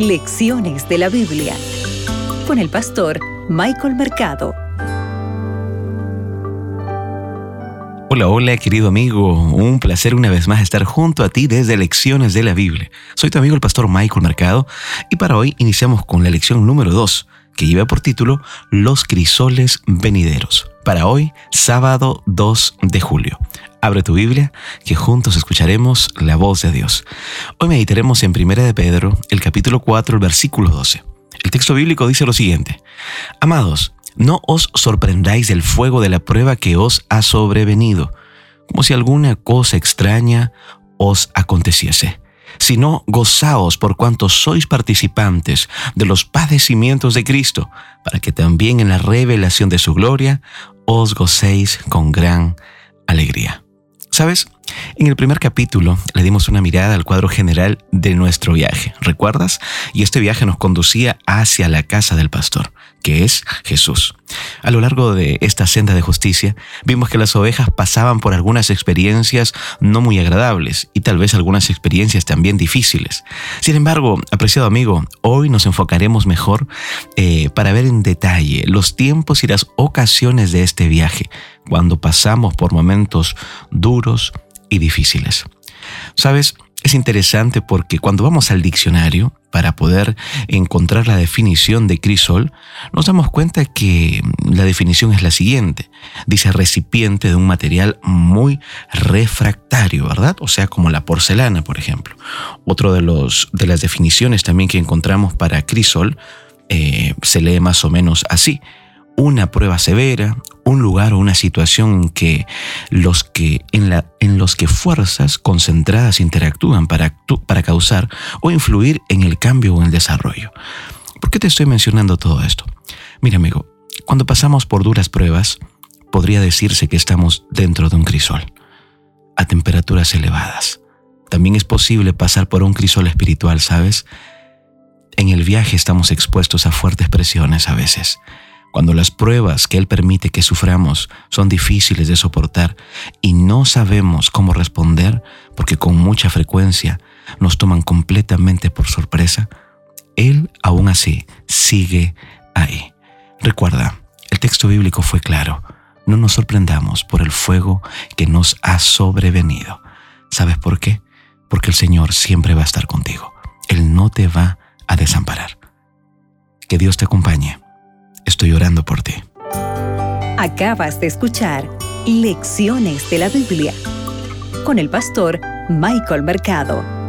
Lecciones de la Biblia con el pastor Michael Mercado. Hola, hola querido amigo, un placer una vez más estar junto a ti desde Lecciones de la Biblia. Soy tu amigo el pastor Michael Mercado y para hoy iniciamos con la lección número 2 que lleva por título Los crisoles venideros. Para hoy, sábado 2 de julio. Abre tu Biblia, que juntos escucharemos la voz de Dios. Hoy meditaremos en 1 de Pedro, el capítulo 4, el versículo 12. El texto bíblico dice lo siguiente. Amados, no os sorprendáis del fuego de la prueba que os ha sobrevenido, como si alguna cosa extraña os aconteciese sino gozaos por cuanto sois participantes de los padecimientos de Cristo, para que también en la revelación de su gloria os gocéis con gran alegría. ¿Sabes? En el primer capítulo le dimos una mirada al cuadro general de nuestro viaje, ¿recuerdas? Y este viaje nos conducía hacia la casa del pastor, que es Jesús. A lo largo de esta senda de justicia, vimos que las ovejas pasaban por algunas experiencias no muy agradables y tal vez algunas experiencias también difíciles. Sin embargo, apreciado amigo, hoy nos enfocaremos mejor eh, para ver en detalle los tiempos y las ocasiones de este viaje, cuando pasamos por momentos duros, y difíciles. ¿Sabes? Es interesante porque cuando vamos al diccionario para poder encontrar la definición de crisol, nos damos cuenta que la definición es la siguiente. Dice recipiente de un material muy refractario, ¿verdad? O sea, como la porcelana, por ejemplo. Otro de, los, de las definiciones también que encontramos para crisol eh, se lee más o menos así. Una prueba severa, un lugar o una situación en que los que, en, la, en los que fuerzas concentradas interactúan para, para causar o influir en el cambio o en el desarrollo. ¿Por qué te estoy mencionando todo esto? Mira amigo, cuando pasamos por duras pruebas, podría decirse que estamos dentro de un crisol, a temperaturas elevadas. También es posible pasar por un crisol espiritual, ¿sabes? En el viaje estamos expuestos a fuertes presiones a veces cuando las pruebas que Él permite que suframos son difíciles de soportar y no sabemos cómo responder porque con mucha frecuencia nos toman completamente por sorpresa, Él aún así sigue ahí. Recuerda, el texto bíblico fue claro. No nos sorprendamos por el fuego que nos ha sobrevenido. ¿Sabes por qué? Porque el Señor siempre va a estar contigo. Él no te va a desamparar. Que Dios te acompañe Estoy orando por ti. Acabas de escuchar Lecciones de la Biblia con el pastor Michael Mercado.